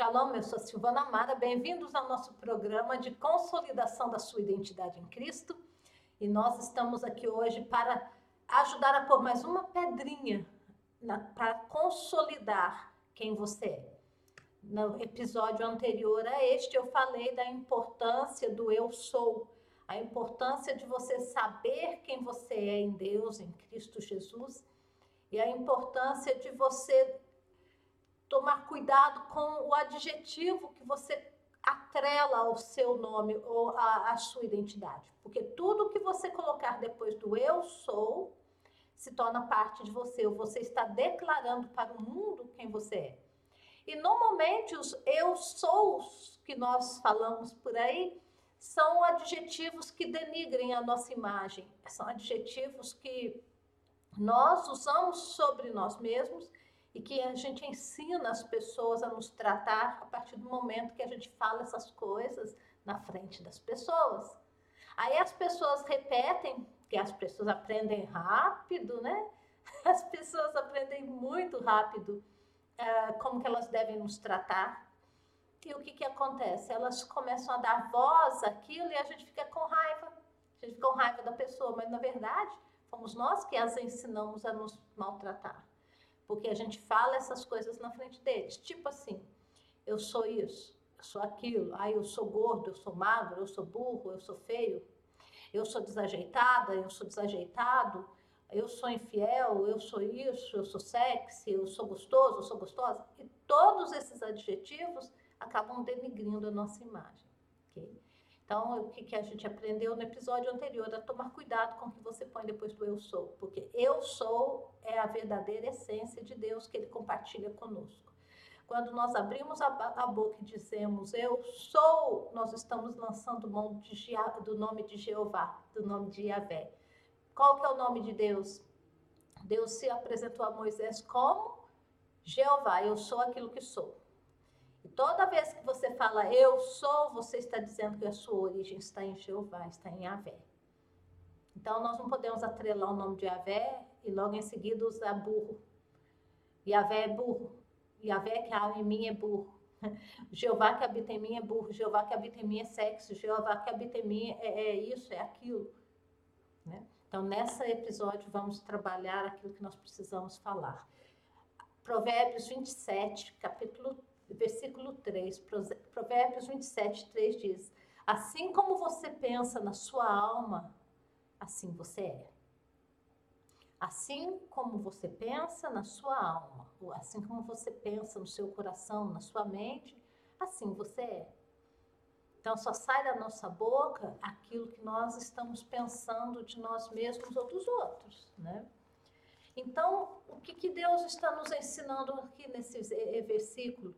Shalom, eu sou Silvana Amara, bem-vindos ao nosso programa de consolidação da sua identidade em Cristo. E nós estamos aqui hoje para ajudar a pôr mais uma pedrinha para consolidar quem você é. No episódio anterior a este, eu falei da importância do eu sou, a importância de você saber quem você é em Deus, em Cristo Jesus, e a importância de você tomar cuidado com o adjetivo que você atrela ao seu nome ou à, sua identidade. Porque tudo que você colocar depois do eu sou se torna parte de você, ou você está declarando para o mundo quem você é. E normalmente os eu sous que nós falamos por aí são adjetivos que denigrem a nossa imagem, são adjetivos que nós usamos sobre nós mesmos e que a gente ensina as pessoas a nos tratar a partir do momento que a gente fala essas coisas na frente das pessoas. Aí as pessoas repetem, que as pessoas aprendem rápido, né? As pessoas aprendem muito rápido uh, como que elas devem nos tratar. E o que que acontece? Elas começam a dar voz àquilo e a gente fica com raiva. A gente fica com raiva da pessoa, mas na verdade fomos nós que as ensinamos a nos maltratar porque a gente fala essas coisas na frente deles. Tipo assim, eu sou isso, eu sou aquilo, ah, eu sou gordo, eu sou magro, eu sou burro, eu sou feio, eu sou desajeitada, eu sou desajeitado, eu sou infiel, eu sou isso, eu sou sexy, eu sou gostoso, eu sou gostosa. E todos esses adjetivos acabam denigrindo a nossa imagem. Okay? Então, o que, que a gente aprendeu no episódio anterior é tomar cuidado com o que você põe depois do eu sou, porque eu sou é a verdadeira essência de Deus que ele compartilha conosco. Quando nós abrimos a, a boca e dizemos eu sou, nós estamos lançando mão de, do nome de Jeová, do nome de Yahvé. Qual que é o nome de Deus? Deus se apresentou a Moisés como Jeová, eu sou aquilo que sou. Toda vez que você fala eu sou, você está dizendo que a sua origem está em Jeová, está em Yahvé. Então nós não podemos atrelar o nome de Yahvé e logo em seguida usar burro. Yahvé é burro. Yahvé que habita em mim é burro. Jeová que habita em mim é burro. Jeová que habita em mim é sexo. Jeová que habita em mim é, é isso, é aquilo. Né? Então, nesse episódio, vamos trabalhar aquilo que nós precisamos falar. Provérbios 27, capítulo versículo 3, Provérbios 27, 3 diz: Assim como você pensa na sua alma, assim você é. Assim como você pensa na sua alma, assim como você pensa no seu coração, na sua mente, assim você é. Então só sai da nossa boca aquilo que nós estamos pensando de nós mesmos ou dos outros, né? Então, o que, que Deus está nos ensinando aqui nesse versículo?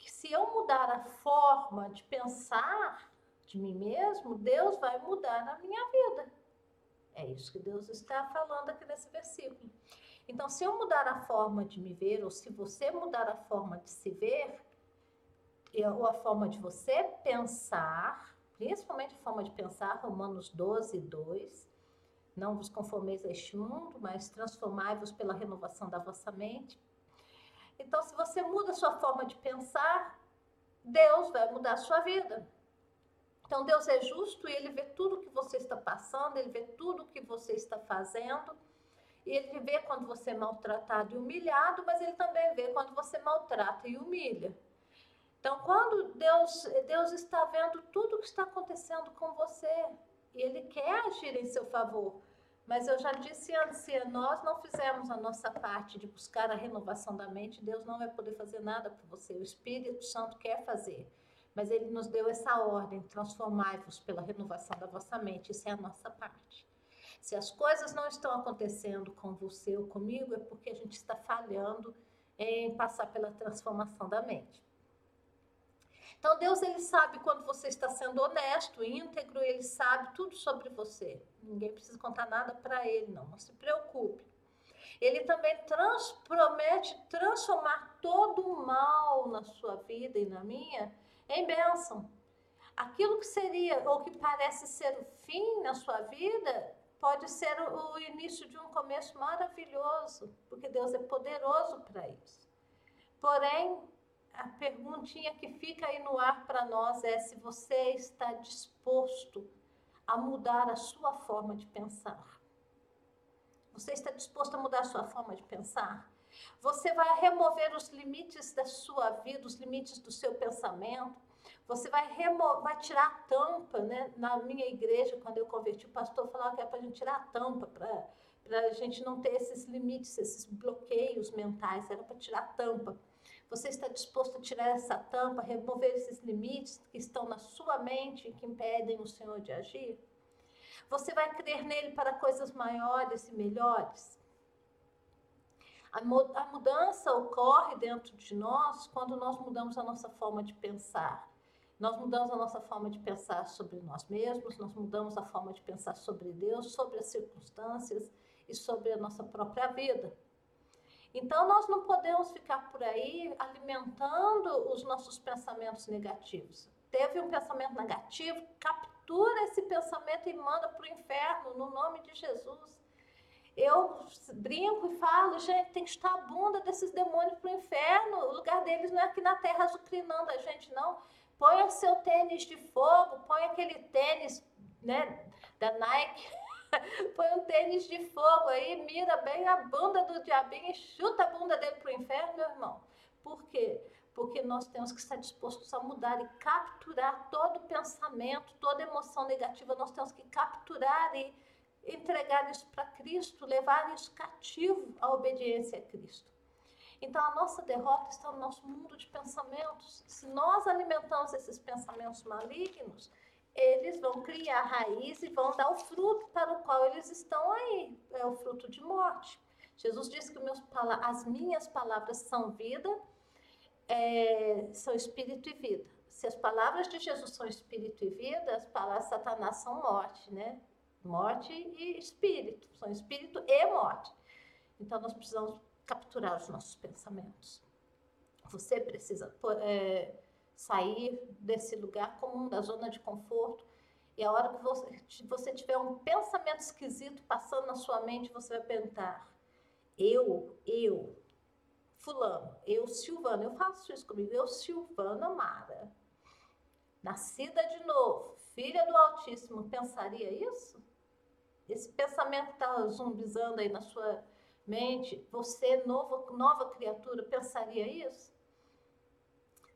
Que se eu mudar a forma de pensar de mim mesmo, Deus vai mudar a minha vida. É isso que Deus está falando aqui nesse versículo. Então, se eu mudar a forma de me ver, ou se você mudar a forma de se ver, ou a forma de você pensar, principalmente a forma de pensar, Romanos 12, 2, não vos conformeis a este mundo, mas transformai-vos pela renovação da vossa mente, então, se você muda a sua forma de pensar, Deus vai mudar a sua vida. Então, Deus é justo e Ele vê tudo que você está passando, Ele vê tudo que você está fazendo. Ele vê quando você é maltratado e humilhado, mas Ele também vê quando você maltrata e humilha. Então, quando Deus, Deus está vendo tudo o que está acontecendo com você, e Ele quer agir em seu favor. Mas eu já disse antes, se nós não fizermos a nossa parte de buscar a renovação da mente, Deus não vai poder fazer nada por você. O Espírito Santo quer fazer. Mas ele nos deu essa ordem: transformai-vos pela renovação da vossa mente. Isso é a nossa parte. Se as coisas não estão acontecendo com você ou comigo, é porque a gente está falhando em passar pela transformação da mente. Então Deus ele sabe quando você está sendo honesto, íntegro, ele sabe tudo sobre você. Ninguém precisa contar nada para ele, não. Não se preocupe. Ele também trans, promete transformar todo o mal na sua vida e na minha em bênção. Aquilo que seria ou que parece ser o fim na sua vida pode ser o início de um começo maravilhoso, porque Deus é poderoso para isso. Porém, a perguntinha que fica aí no ar para nós é se você está disposto a mudar a sua forma de pensar. Você está disposto a mudar a sua forma de pensar? Você vai remover os limites da sua vida, os limites do seu pensamento. Você vai, remo vai tirar a tampa, né? Na minha igreja, quando eu converti, o pastor falava que era para a gente tirar a tampa, para a gente não ter esses limites, esses bloqueios mentais, era para tirar a tampa. Você está disposto a tirar essa tampa, remover esses limites que estão na sua mente e que impedem o Senhor de agir? Você vai crer nele para coisas maiores e melhores? A, mudança ocorre dentro de nós quando nós mudamos a nossa forma de pensar. Nós mudamos a nossa forma de pensar sobre nós mesmos, nós mudamos a forma de pensar sobre Deus, sobre as circunstâncias e sobre a nossa própria vida. Então, nós não podemos ficar por aí alimentando os nossos pensamentos negativos. Teve um pensamento negativo, captura esse pensamento e manda para o inferno, no nome de Jesus. Eu brinco e falo, gente, tem que estar a bunda desses demônios para o inferno. O lugar deles não é aqui na terra azucrinando a gente, não. Põe seu tênis de fogo, põe aquele tênis né, da Nike Põe um tênis de fogo aí, mira bem a bunda do diabinho e chuta a bunda dele para o inferno, meu irmão. Por quê? Porque nós temos que estar dispostos a mudar e capturar todo pensamento, toda emoção negativa, nós temos que capturar e entregar isso para Cristo, levar isso cativo à obediência a Cristo. Então a nossa derrota está no nosso mundo de pensamentos. Se nós alimentamos esses pensamentos malignos, eles vão criar raiz e vão dar o fruto para o qual eles estão aí. É o fruto de morte. Jesus disse que meus, as minhas palavras são vida, é, são espírito e vida. Se as palavras de Jesus são espírito e vida, as palavras de Satanás são morte, né? Morte e espírito. São espírito e morte. Então nós precisamos capturar os nossos pensamentos. Você precisa. É, sair desse lugar comum, da zona de conforto. E a hora que você, você tiver um pensamento esquisito passando na sua mente, você vai perguntar: eu, eu, Fulano, eu, Silvana, eu faço isso comigo, eu, Silvana Mara, nascida de novo, filha do Altíssimo, pensaria isso? Esse pensamento está zumbizando aí na sua mente, você, nova, nova criatura, pensaria isso?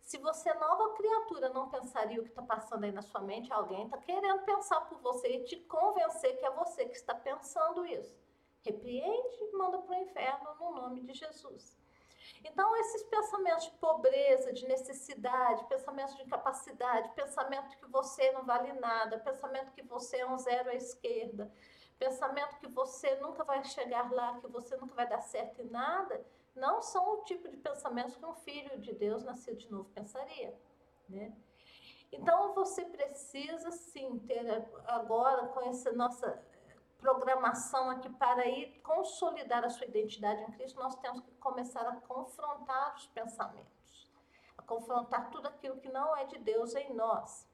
Se você, nova criatura, não pensaria o que está passando aí na sua mente, alguém está querendo pensar por você e te convencer que é você que está pensando isso. Repreende e manda para o inferno no nome de Jesus. Então, esses pensamentos de pobreza, de necessidade, pensamentos de incapacidade, pensamento que você não vale nada, pensamento que você é um zero à esquerda, pensamento que você nunca vai chegar lá, que você nunca vai dar certo em nada, não são o tipo de pensamentos que um filho de Deus nascido de novo pensaria, né? Então você precisa sim ter agora com essa nossa programação aqui para ir consolidar a sua identidade em Cristo, nós temos que começar a confrontar os pensamentos, a confrontar tudo aquilo que não é de Deus em nós.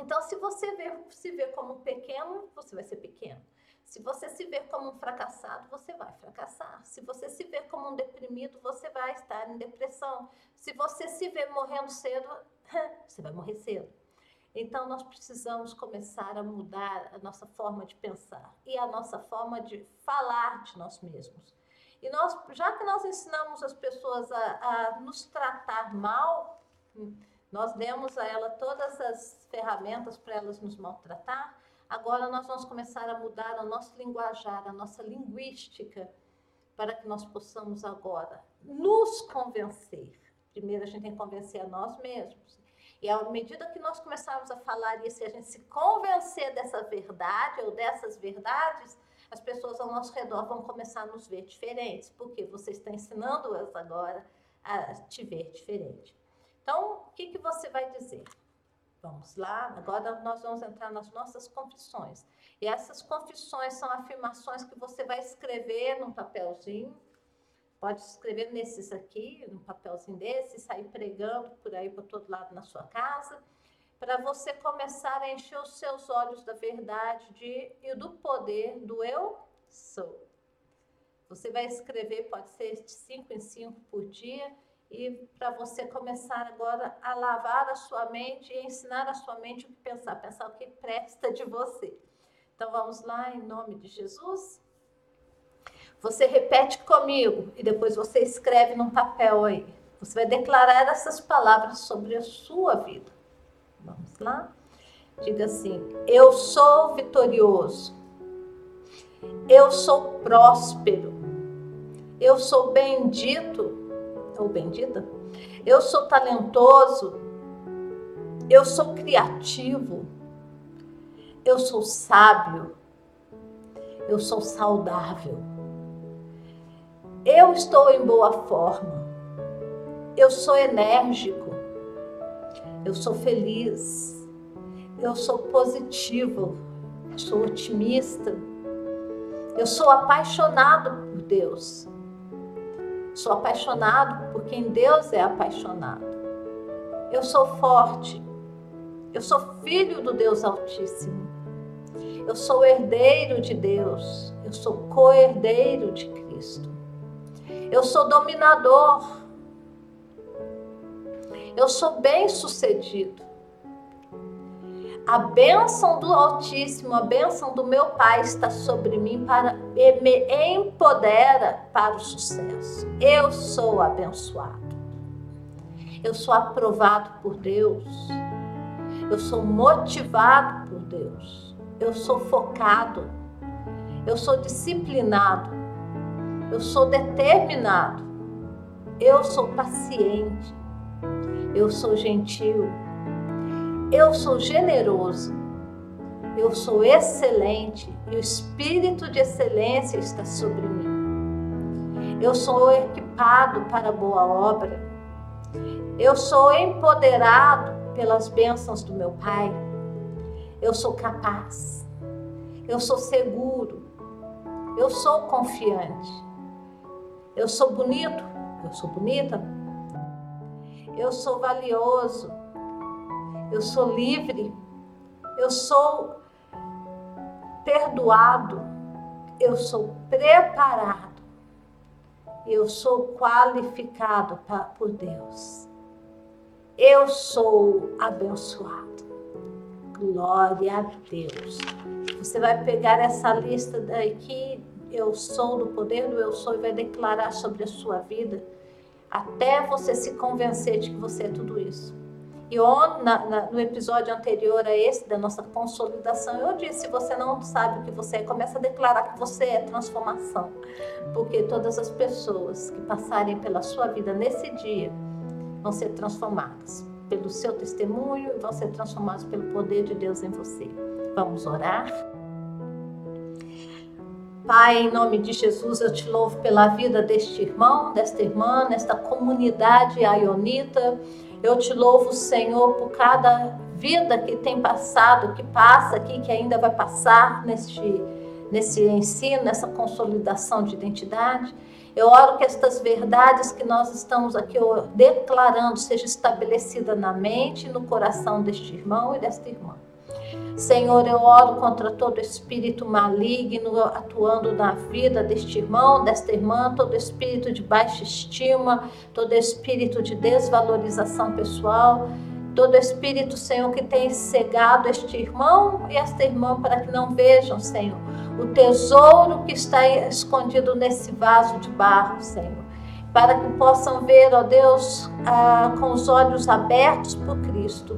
Então, se você vê, se vê como pequeno, você vai ser pequeno. Se você se ver como um fracassado, você vai fracassar. Se você se ver como um deprimido, você vai estar em depressão. Se você se ver morrendo cedo, você vai morrer cedo. Então, nós precisamos começar a mudar a nossa forma de pensar e a nossa forma de falar de nós mesmos. E nós, já que nós ensinamos as pessoas a, a nos tratar mal, nós demos a ela todas as ferramentas para elas nos maltratar, Agora nós vamos começar a mudar o nosso linguajar, a nossa linguística, para que nós possamos agora nos convencer. Primeiro a gente tem que convencer a nós mesmos. E à medida que nós começarmos a falar isso e a gente se convencer dessa verdade ou dessas verdades, as pessoas ao nosso redor vão começar a nos ver diferentes, porque você está ensinando-as agora a te ver diferente. Então, o que, que você vai dizer? Vamos lá, agora nós vamos entrar nas nossas confissões. E essas confissões são afirmações que você vai escrever num papelzinho. Pode escrever nesses aqui, num papelzinho desse, sair pregando por aí por todo lado na sua casa, para você começar a encher os seus olhos da verdade de, e do poder do eu sou. Você vai escrever, pode ser de cinco em cinco por dia, e para você começar agora a lavar a sua mente e ensinar a sua mente o que pensar, pensar o que presta de você. Então vamos lá, em nome de Jesus. Você repete comigo e depois você escreve num papel aí. Você vai declarar essas palavras sobre a sua vida. Vamos lá? Diga assim: Eu sou vitorioso. Eu sou próspero. Eu sou bendito ou bendita. Eu sou talentoso. Eu sou criativo. Eu sou sábio. Eu sou saudável. Eu estou em boa forma. Eu sou enérgico. Eu sou feliz. Eu sou positivo. Eu sou otimista. Eu sou apaixonado por Deus. Sou apaixonado por quem Deus é apaixonado. Eu sou forte. Eu sou filho do Deus Altíssimo. Eu sou herdeiro de Deus. Eu sou co-herdeiro de Cristo. Eu sou dominador. Eu sou bem-sucedido. A bênção do Altíssimo, a bênção do meu Pai está sobre mim para me empodera para o sucesso. Eu sou abençoado. Eu sou aprovado por Deus. Eu sou motivado por Deus. Eu sou focado. Eu sou disciplinado. Eu sou determinado. Eu sou paciente. Eu sou gentil eu sou generoso, eu sou excelente e o espírito de excelência está sobre mim. Eu sou equipado para boa obra. Eu sou empoderado pelas bênçãos do meu Pai. Eu sou capaz. Eu sou seguro. Eu sou confiante. Eu sou bonito. Eu sou bonita. Eu sou valioso eu sou livre, eu sou perdoado, eu sou preparado, eu sou qualificado pra, por Deus. Eu sou abençoado. Glória a Deus. Você vai pegar essa lista daqui, eu sou do poder do eu sou, e vai declarar sobre a sua vida, até você se convencer de que você é tudo isso. E on, na, na, no episódio anterior a esse, da nossa consolidação, eu disse: se você não sabe o que você é, começa a declarar que você é transformação. Porque todas as pessoas que passarem pela sua vida nesse dia vão ser transformadas pelo seu testemunho e vão ser transformadas pelo poder de Deus em você. Vamos orar? Pai, em nome de Jesus, eu te louvo pela vida deste irmão, desta irmã, nesta comunidade aionita. Eu te louvo, Senhor, por cada vida que tem passado, que passa aqui, que ainda vai passar neste, nesse ensino, nessa consolidação de identidade. Eu oro que estas verdades que nós estamos aqui declarando seja estabelecida na mente e no coração deste irmão e desta irmã. Senhor, eu oro contra todo espírito maligno atuando na vida deste irmão, desta irmã, todo espírito de baixa estima, todo espírito de desvalorização pessoal, todo espírito, Senhor, que tem cegado este irmão e esta irmã para que não vejam, Senhor, o tesouro que está escondido nesse vaso de barro, Senhor. Para que possam ver, ó Deus, ah, com os olhos abertos por Cristo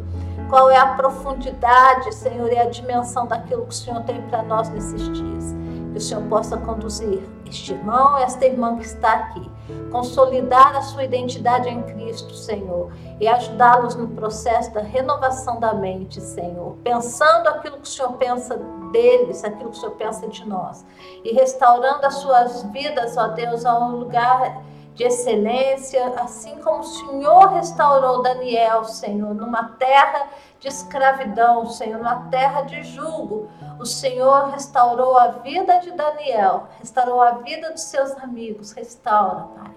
qual é a profundidade, Senhor, e a dimensão daquilo que o Senhor tem para nós nesses dias. Que o Senhor possa conduzir este irmão, esta irmã que está aqui, consolidar a sua identidade em Cristo, Senhor, e ajudá-los no processo da renovação da mente, Senhor, pensando aquilo que o Senhor pensa deles, aquilo que o Senhor pensa de nós, e restaurando as suas vidas, ó Deus, a um lugar de excelência, assim como o Senhor restaurou Daniel, Senhor, numa terra de escravidão, Senhor, numa terra de julgo. O Senhor restaurou a vida de Daniel, restaurou a vida dos seus amigos. Restaura, Pai.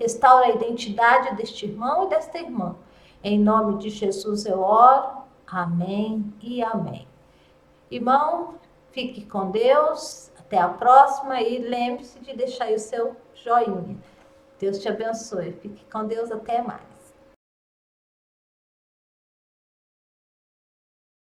Restaura a identidade deste irmão e desta irmã. Em nome de Jesus eu oro. Amém e amém. Irmão, fique com Deus. Até a próxima e lembre-se de deixar aí o seu joinha. Deus te abençoe. Fique com Deus. Até mais.